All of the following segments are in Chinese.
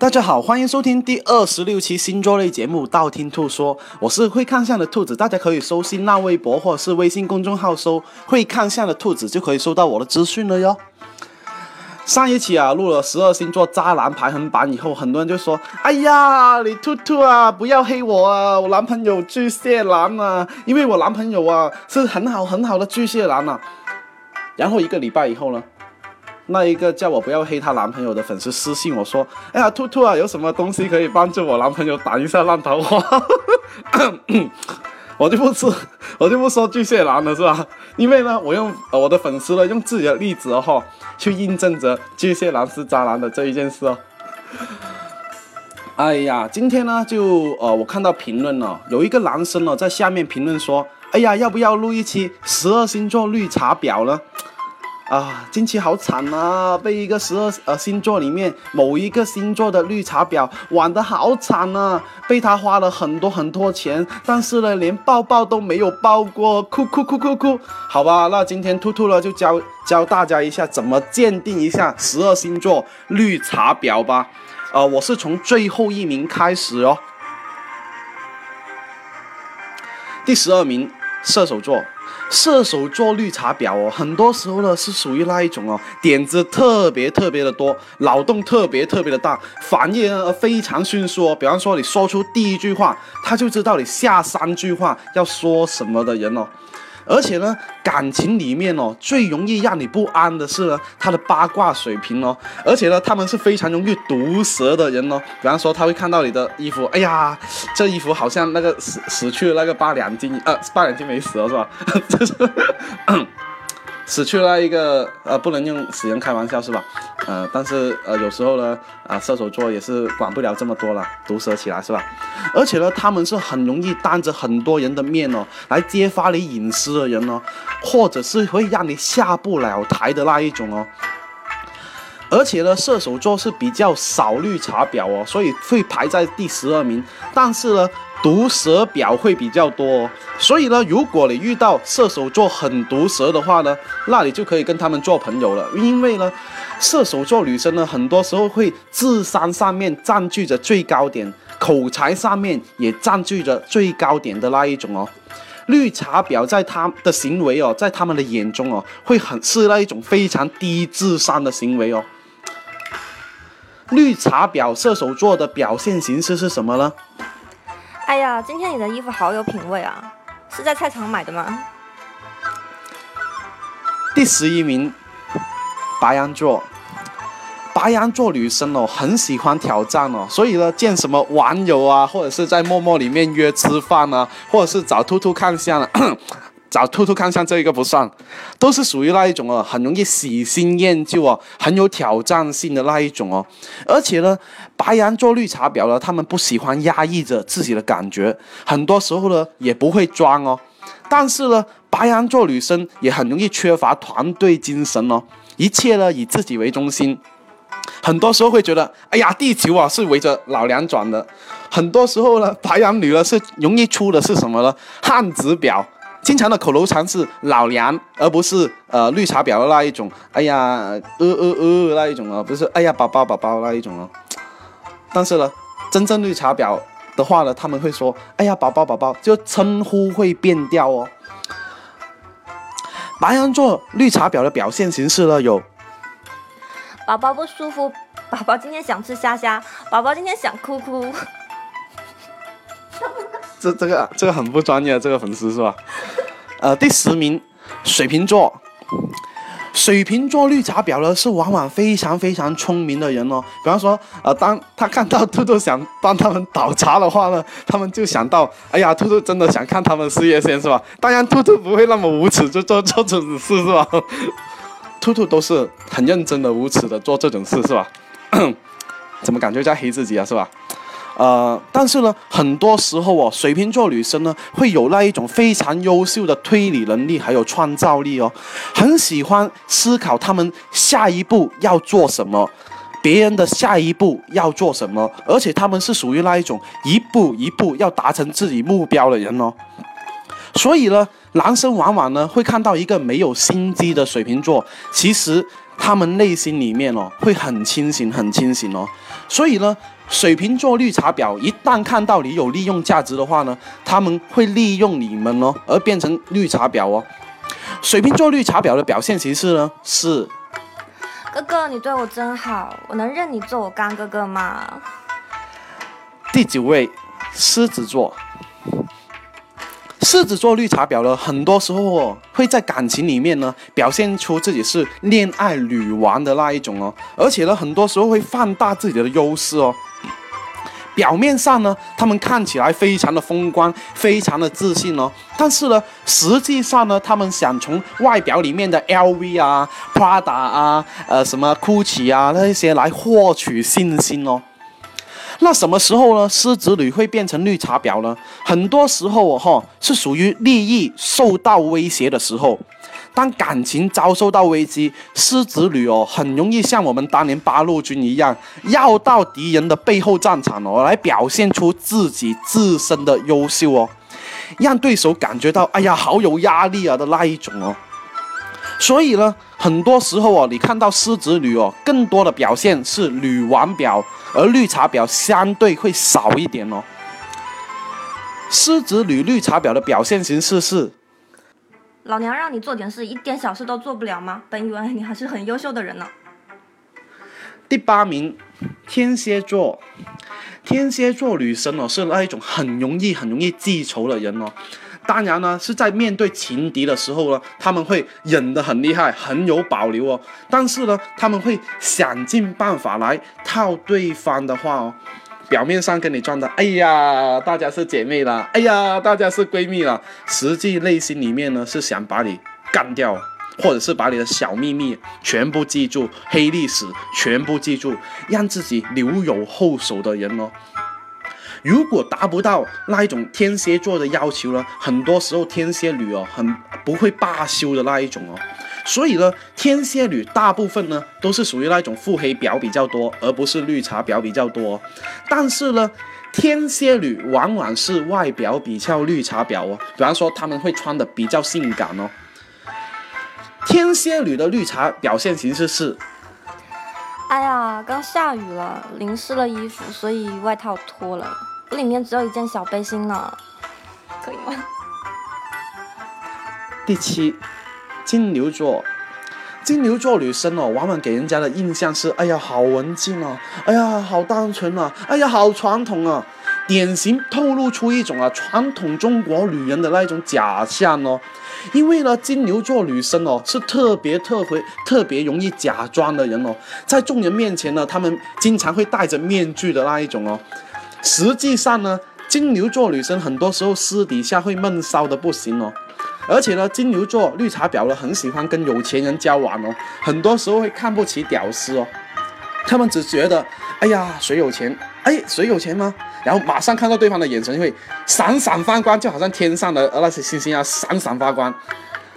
大家好，欢迎收听第二十六期星座类节目《道听途说》，我是会看相的兔子，大家可以搜新浪微博或者是微信公众号搜“会看相的兔子”，就可以收到我的资讯了哟。上一期啊，录了十二星座渣男排行榜以后，很多人就说：“哎呀，你兔兔啊，不要黑我啊，我男朋友巨蟹男啊，因为我男朋友啊是很好很好的巨蟹男啊。”然后一个礼拜以后呢？那一个叫我不要黑她男朋友的粉丝私信我说：“哎呀，兔兔啊，有什么东西可以帮助我男朋友挡一下烂桃花？” 我就不吃，我就不说巨蟹男了，是吧？因为呢，我用我的粉丝呢，用自己的例子哦，去印证着巨蟹男是渣男的这一件事哦。哎呀，今天呢，就呃，我看到评论了，有一个男生呢在下面评论说：“哎呀，要不要录一期十二星座绿茶婊呢？”啊，近期好惨啊！被一个十二呃星座里面某一个星座的绿茶婊玩得好惨啊！被他花了很多很多钱，但是呢，连抱抱都没有抱过，哭哭哭哭哭！好吧，那今天兔兔呢就教教大家一下怎么鉴定一下十二星座绿茶婊吧。呃，我是从最后一名开始哦。第十二名，射手座。射手座绿茶婊哦，很多时候呢是属于那一种哦，点子特别特别的多，脑洞特别特别的大，反应呢非常迅速哦。比方说你说出第一句话，他就知道你下三句话要说什么的人哦。而且呢，感情里面哦，最容易让你不安的是呢，他的八卦水平哦。而且呢，他们是非常容易毒舌的人哦。比方说，他会看到你的衣服，哎呀，这衣服好像那个死死去的那个八两金，呃，八两金没死了是吧？这是。死去了一个，呃，不能用死人开玩笑是吧？呃，但是呃，有时候呢，啊，射手座也是管不了这么多了，毒舌起来是吧？而且呢，他们是很容易当着很多人的面哦，来揭发你隐私的人哦，或者是会让你下不了台的那一种哦。而且呢，射手座是比较少绿茶婊哦，所以会排在第十二名。但是呢。毒舌婊会比较多，所以呢，如果你遇到射手座很毒舌的话呢，那你就可以跟他们做朋友了。因为呢，射手座女生呢，很多时候会智商上面占据着最高点，口才上面也占据着最高点的那一种哦。绿茶婊在他的行为哦，在他们的眼中哦，会很是那一种非常低智商的行为哦。绿茶婊射手座的表现形式是什么呢？哎呀，今天你的衣服好有品味啊！是在菜场买的吗？第十一名，白羊座。白羊座女生哦，很喜欢挑战哦，所以呢，见什么网友啊，或者是在陌陌里面约吃饭啊，或者是找兔兔看相。找兔兔看相这一个不算，都是属于那一种哦，很容易喜新厌旧哦，很有挑战性的那一种哦。而且呢，白羊座绿茶婊呢，他们不喜欢压抑着自己的感觉，很多时候呢也不会装哦。但是呢，白羊座女生也很容易缺乏团队精神哦，一切呢以自己为中心，很多时候会觉得，哎呀，地球啊是围着老娘转的。很多时候呢，白羊女呢是容易出的是什么呢？汉子婊。经常的口头禅是老娘，而不是呃绿茶婊的那一种。哎呀，呃呃呃那一种啊，不是哎呀宝宝宝宝那一种哦。但是呢，真正绿茶婊的话呢，他们会说哎呀宝宝宝宝，就称呼会变调哦。白羊座绿茶婊的表现形式呢有：宝宝不舒服，宝宝今天想吃虾虾，宝宝今天想哭哭。这这个这个很不专业，这个粉丝是吧？呃，第十名，水瓶座。水瓶座绿茶婊呢，是往往非常非常聪明的人哦。比方说，呃，当他看到兔兔想帮他们倒茶的话呢，他们就想到，哎呀，兔兔真的想看他们事业线是吧？当然，兔兔不会那么无耻，就做做这种事是吧？兔兔都是很认真的、无耻的做这种事是吧？怎么感觉在黑自己啊是吧？呃，但是呢，很多时候哦，水瓶座女生呢会有那一种非常优秀的推理能力，还有创造力哦，很喜欢思考他们下一步要做什么，别人的下一步要做什么，而且他们是属于那一种一步一步要达成自己目标的人哦。所以呢，男生往往呢会看到一个没有心机的水瓶座，其实他们内心里面哦会很清醒，很清醒哦。所以呢，水瓶座绿茶婊一旦看到你有利用价值的话呢，他们会利用你们哦，而变成绿茶婊哦。水瓶座绿茶婊的表现形式呢是，哥哥你对我真好，我能认你做我干哥哥吗？第九位，狮子座。狮子座绿茶婊呢，很多时候哦，会在感情里面呢，表现出自己是恋爱女王的那一种哦，而且呢，很多时候会放大自己的优势哦。表面上呢，他们看起来非常的风光，非常的自信哦，但是呢，实际上呢，他们想从外表里面的 LV 啊、Prada 啊、呃什么 Gucci 啊那些来获取信心哦。那什么时候呢？狮子女会变成绿茶婊呢？很多时候哦，哈，是属于利益受到威胁的时候。当感情遭受到危机，狮子女哦，很容易像我们当年八路军一样，绕到敌人的背后战场哦，来表现出自己自身的优秀哦，让对手感觉到哎呀，好有压力啊的那一种哦。所以呢，很多时候哦，你看到狮子女哦，更多的表现是女王表，而绿茶婊相对会少一点哦。狮子女绿茶婊的表现形式是：老娘让你做点事，一点小事都做不了吗？本以为你还是很优秀的人呢。第八名，天蝎座。天蝎座女生哦，是那一种很容易、很容易记仇的人哦。当然呢，是在面对情敌的时候呢，他们会忍得很厉害，很有保留哦。但是呢，他们会想尽办法来套对方的话哦。表面上跟你装的，哎呀，大家是姐妹啦，哎呀，大家是闺蜜啦，实际内心里面呢是想把你干掉，或者是把你的小秘密全部记住，黑历史全部记住，让自己留有后手的人哦。如果达不到那一种天蝎座的要求呢，很多时候天蝎女哦很不会罢休的那一种哦，所以呢，天蝎女大部分呢都是属于那种腹黑婊比较多，而不是绿茶婊比较多。但是呢，天蝎女往往是外表比较绿茶婊哦，比方说她们会穿的比较性感哦。天蝎女的绿茶表现形式是：哎呀，刚下雨了，淋湿了衣服，所以外套脱了。我里面只有一件小背心呢，可以吗？第七，金牛座，金牛座女生哦，往往给人家的印象是，哎呀，好文静啊，哎呀，好单纯啊，哎呀，好传统啊，典型透露出一种啊传统中国女人的那一种假象哦。因为呢，金牛座女生哦是特别特别特别容易假装的人哦，在众人面前呢，她们经常会戴着面具的那一种哦。实际上呢，金牛座女生很多时候私底下会闷骚的不行哦，而且呢，金牛座绿茶婊呢很喜欢跟有钱人交往哦，很多时候会看不起屌丝哦，他们只觉得，哎呀，谁有钱？哎，谁有钱吗？然后马上看到对方的眼神就会闪闪发光，就好像天上的那些星星啊，闪闪发光。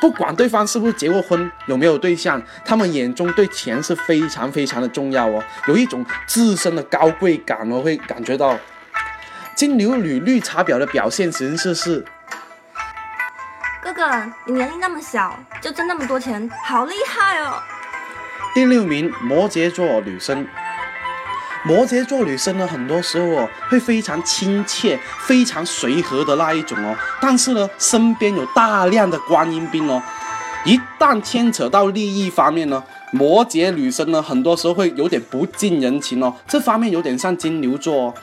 不管对方是不是结过婚，有没有对象，他们眼中对钱是非常非常的重要哦，有一种自身的高贵感哦，会感觉到金牛女绿茶婊的表现形式是：哥，你年龄那么小，就挣那么多钱，好厉害哦！第六名，摩羯座女生。摩羯座女生呢，很多时候哦会非常亲切、非常随和的那一种哦，但是呢，身边有大量的观音兵哦，一旦牵扯到利益方面呢，摩羯女生呢，很多时候会有点不近人情哦，这方面有点像金牛座。哦。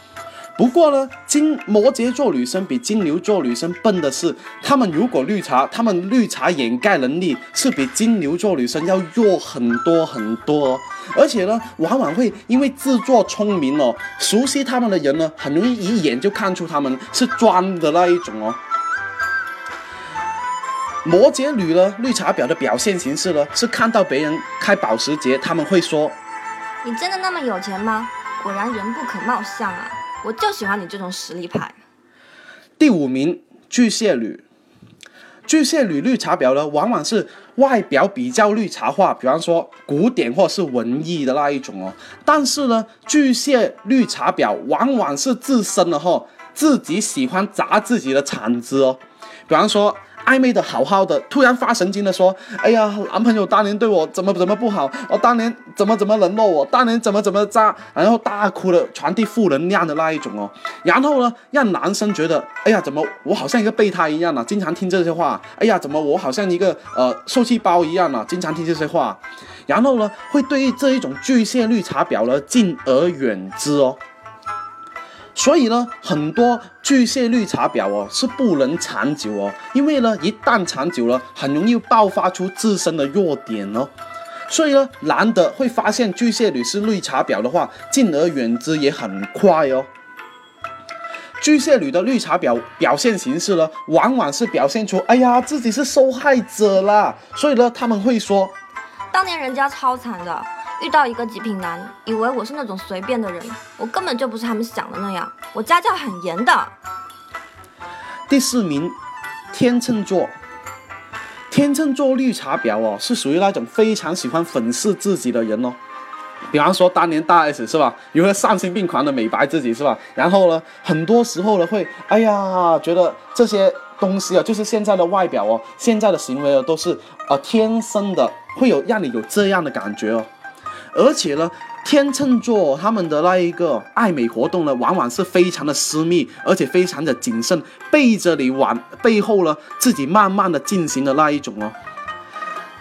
不过呢，金摩羯座女生比金牛座女生笨的是，她们如果绿茶，她们绿茶掩盖能力是比金牛座女生要弱很多很多，而且呢，往往会因为自作聪明哦，熟悉他们的人呢，很容易一眼就看出他们是装的那一种哦。摩羯女呢，绿茶婊的表现形式呢，是看到别人开保时捷，他们会说：“你真的那么有钱吗？果然人不可貌相啊。”我就喜欢你这种实力派。第五名，巨蟹女。巨蟹女绿茶婊呢，往往是外表比较绿茶化，比方说古典或是文艺的那一种哦。但是呢，巨蟹绿茶婊往往是自身的哈，自己喜欢砸自己的场子哦。比方说。暧昧的好好的，突然发神经的说：“哎呀，男朋友当年对我怎么怎么不好，我当年怎么怎么冷落我，当年怎么怎么渣。”然后大哭的传递负能量的那一种哦。然后呢，让男生觉得：“哎呀，怎么我好像一个备胎一样呢？经常听这些话。哎呀，怎么我好像一个呃受气包一样呢？经常听这些话。”然后呢，会对这一种巨蟹绿茶婊呢敬而远之哦。所以呢，很多巨蟹绿茶婊哦是不能长久哦，因为呢，一旦长久了，很容易爆发出自身的弱点哦。所以呢，男的会发现巨蟹女是绿茶婊的话，敬而远之也很快哦。巨蟹女的绿茶婊表现形式呢，往往是表现出哎呀自己是受害者啦，所以呢，他们会说，当年人家超惨的。遇到一个极品男，以为我是那种随便的人，我根本就不是他们想的那样，我家教很严的。第四名，天秤座。天秤座绿茶婊哦，是属于那种非常喜欢粉饰自己的人哦。比方说当年大 S 是吧，有个丧心病狂的美白自己是吧？然后呢，很多时候呢会，哎呀，觉得这些东西啊，就是现在的外表哦，现在的行为啊，都是呃天生的，会有让你有这样的感觉哦。而且呢，天秤座他们的那一个爱美活动呢，往往是非常的私密，而且非常的谨慎，背着你往背后呢，自己慢慢的进行的那一种哦。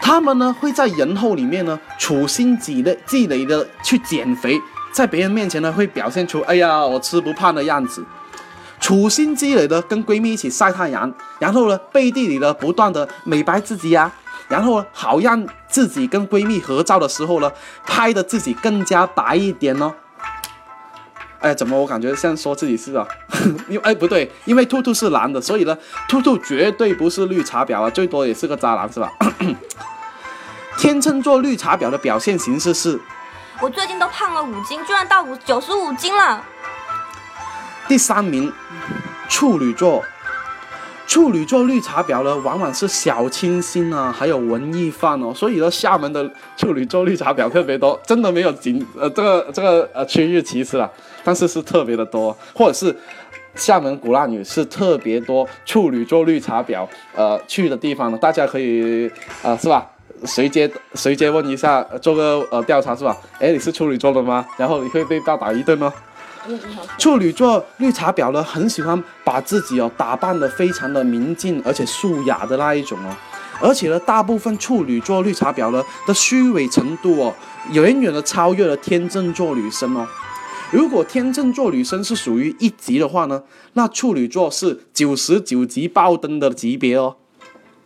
他们呢会在人后里面呢，处心积虑、积累的去减肥，在别人面前呢会表现出哎呀我吃不胖的样子，处心积累的跟闺蜜一起晒太阳，然后呢背地里呢不断的美白自己呀。然后好让自己跟闺蜜合照的时候呢，拍的自己更加白一点哦。哎，怎么我感觉像说自己是啊？因为哎不对，因为兔兔是男的，所以呢，兔兔绝对不是绿茶婊啊，最多也是个渣男是吧？天秤座绿茶婊的表现形式是，我最近都胖了五斤，居然到五九十五斤了。第三名，处女座。处女座绿茶婊呢，往往是小清新啊，还有文艺范哦，所以呢，厦门的处女座绿茶婊特别多，真的没有仅呃这个这个呃区域歧视了，但是是特别的多，或者是厦门鼓浪屿是特别多处女座绿茶婊呃去的地方呢，大家可以呃是吧？随街随街问一下，做个呃调查是吧？哎，你是处女座的吗？然后你会被大打一顿哦。处女座绿茶婊呢，很喜欢把自己哦打扮的非常的明净而且素雅的那一种哦，而且呢，大部分处女座绿茶婊呢的虚伪程度哦，远远的超越了天秤座女生哦。如果天秤座女生是属于一级的话呢，那处女座是九十九级爆灯的级别哦。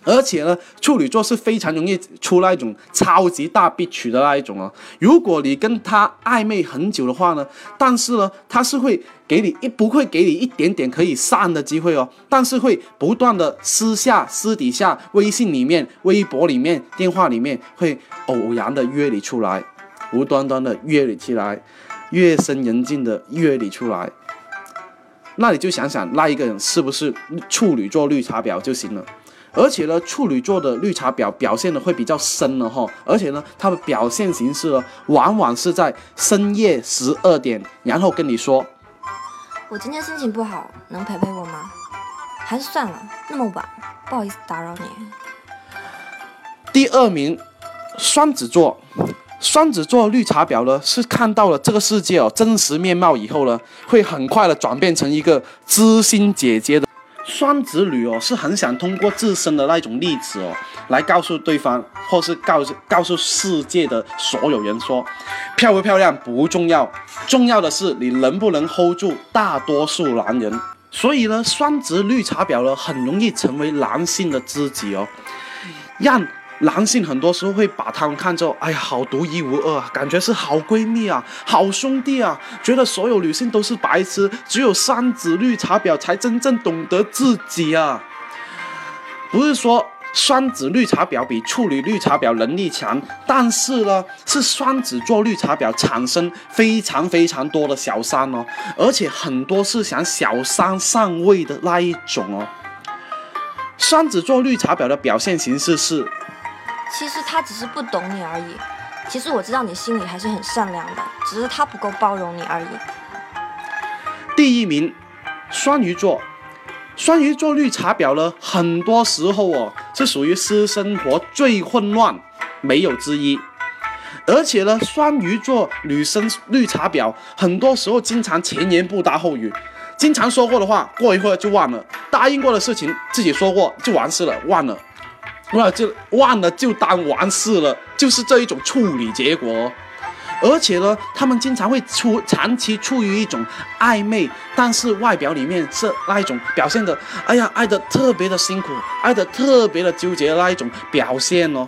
而且呢，处女座是非常容易出那一种超级大 bitch 的那一种哦。如果你跟他暧昧很久的话呢，但是呢，他是会给你一不会给你一点点可以散的机会哦，但是会不断的私下、私底下、微信里面、微博里面、电话里面会偶然的约你出来，无端端的约你起来，夜深人静的约你出来，那你就想想那一个人是不是处女座绿茶婊就行了。而且呢，处女座的绿茶婊表现的会比较深了哈，而且呢，他的表现形式呢，往往是在深夜十二点，然后跟你说，我今天心情不好，能陪陪我吗？还是算了，那么晚，不好意思打扰你。第二名，双子座，双子座绿茶婊呢，是看到了这个世界哦真实面貌以后呢，会很快的转变成一个知心姐姐的。双子女哦，是很想通过自身的那种例子哦，来告诉对方，或是告诉告诉世界的所有人说，漂不漂亮不重要，重要的是你能不能 hold 住大多数男人。所以呢，双子绿茶婊呢，很容易成为男性的知己哦，让。男性很多时候会把他们看作，哎呀，好独一无二啊，感觉是好闺蜜啊，好兄弟啊，觉得所有女性都是白痴，只有双子绿茶婊才真正懂得自己啊。不是说双子绿茶婊比处女绿茶婊能力强，但是呢，是双子座绿茶婊产生非常非常多的小三哦，而且很多是想小三上位的那一种哦。双子座绿茶婊的表现形式是。其实他只是不懂你而已。其实我知道你心里还是很善良的，只是他不够包容你而已。第一名，双鱼座，双鱼座绿茶婊呢，很多时候哦是属于私生活最混乱，没有之一。而且呢，双鱼座女生绿茶婊，很多时候经常前言不搭后语，经常说过的话，过一会儿就忘了；答应过的事情，自己说过就完事了，忘了，忘了就忘了就当完事了，就是这一种处理结果。而且呢，他们经常会处长期处于一种暧昧，但是外表里面是那一种表现的，哎呀，爱的特别的辛苦，爱的特别的纠结的那一种表现哦。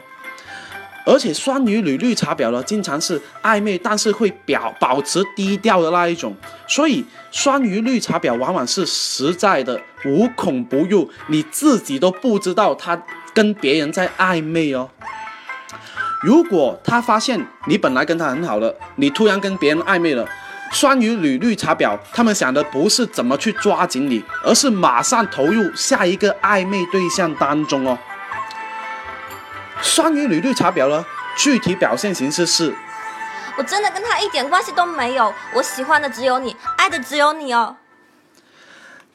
而且双鱼女绿茶婊呢，经常是暧昧，但是会表保持低调的那一种。所以双鱼绿茶婊往往是实在的无孔不入，你自己都不知道他跟别人在暧昧哦。如果他发现你本来跟他很好了，你突然跟别人暧昧了，双鱼女绿茶婊他们想的不是怎么去抓紧你，而是马上投入下一个暧昧对象当中哦。双鱼女绿茶婊呢，具体表现形式是：我真的跟他一点关系都没有，我喜欢的只有你，爱的只有你哦。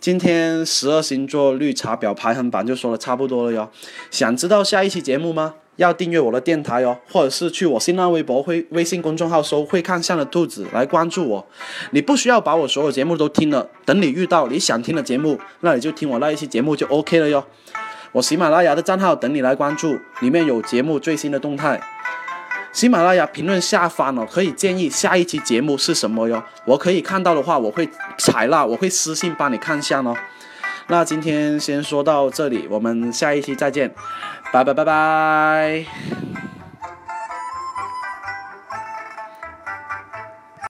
今天十二星座绿茶婊排行榜就说的差不多了哟。想知道下一期节目吗？要订阅我的电台哟，或者是去我新浪微博、会微信公众号搜“会看相的兔子”来关注我。你不需要把我所有节目都听了，等你遇到你想听的节目，那你就听我那一期节目就 OK 了哟。我喜马拉雅的账号等你来关注，里面有节目最新的动态。喜马拉雅评论下方哦，可以建议下一期节目是什么哟？我可以看到的话，我会采纳，我会私信帮你看一下哦。那今天先说到这里，我们下一期再见，拜拜拜拜。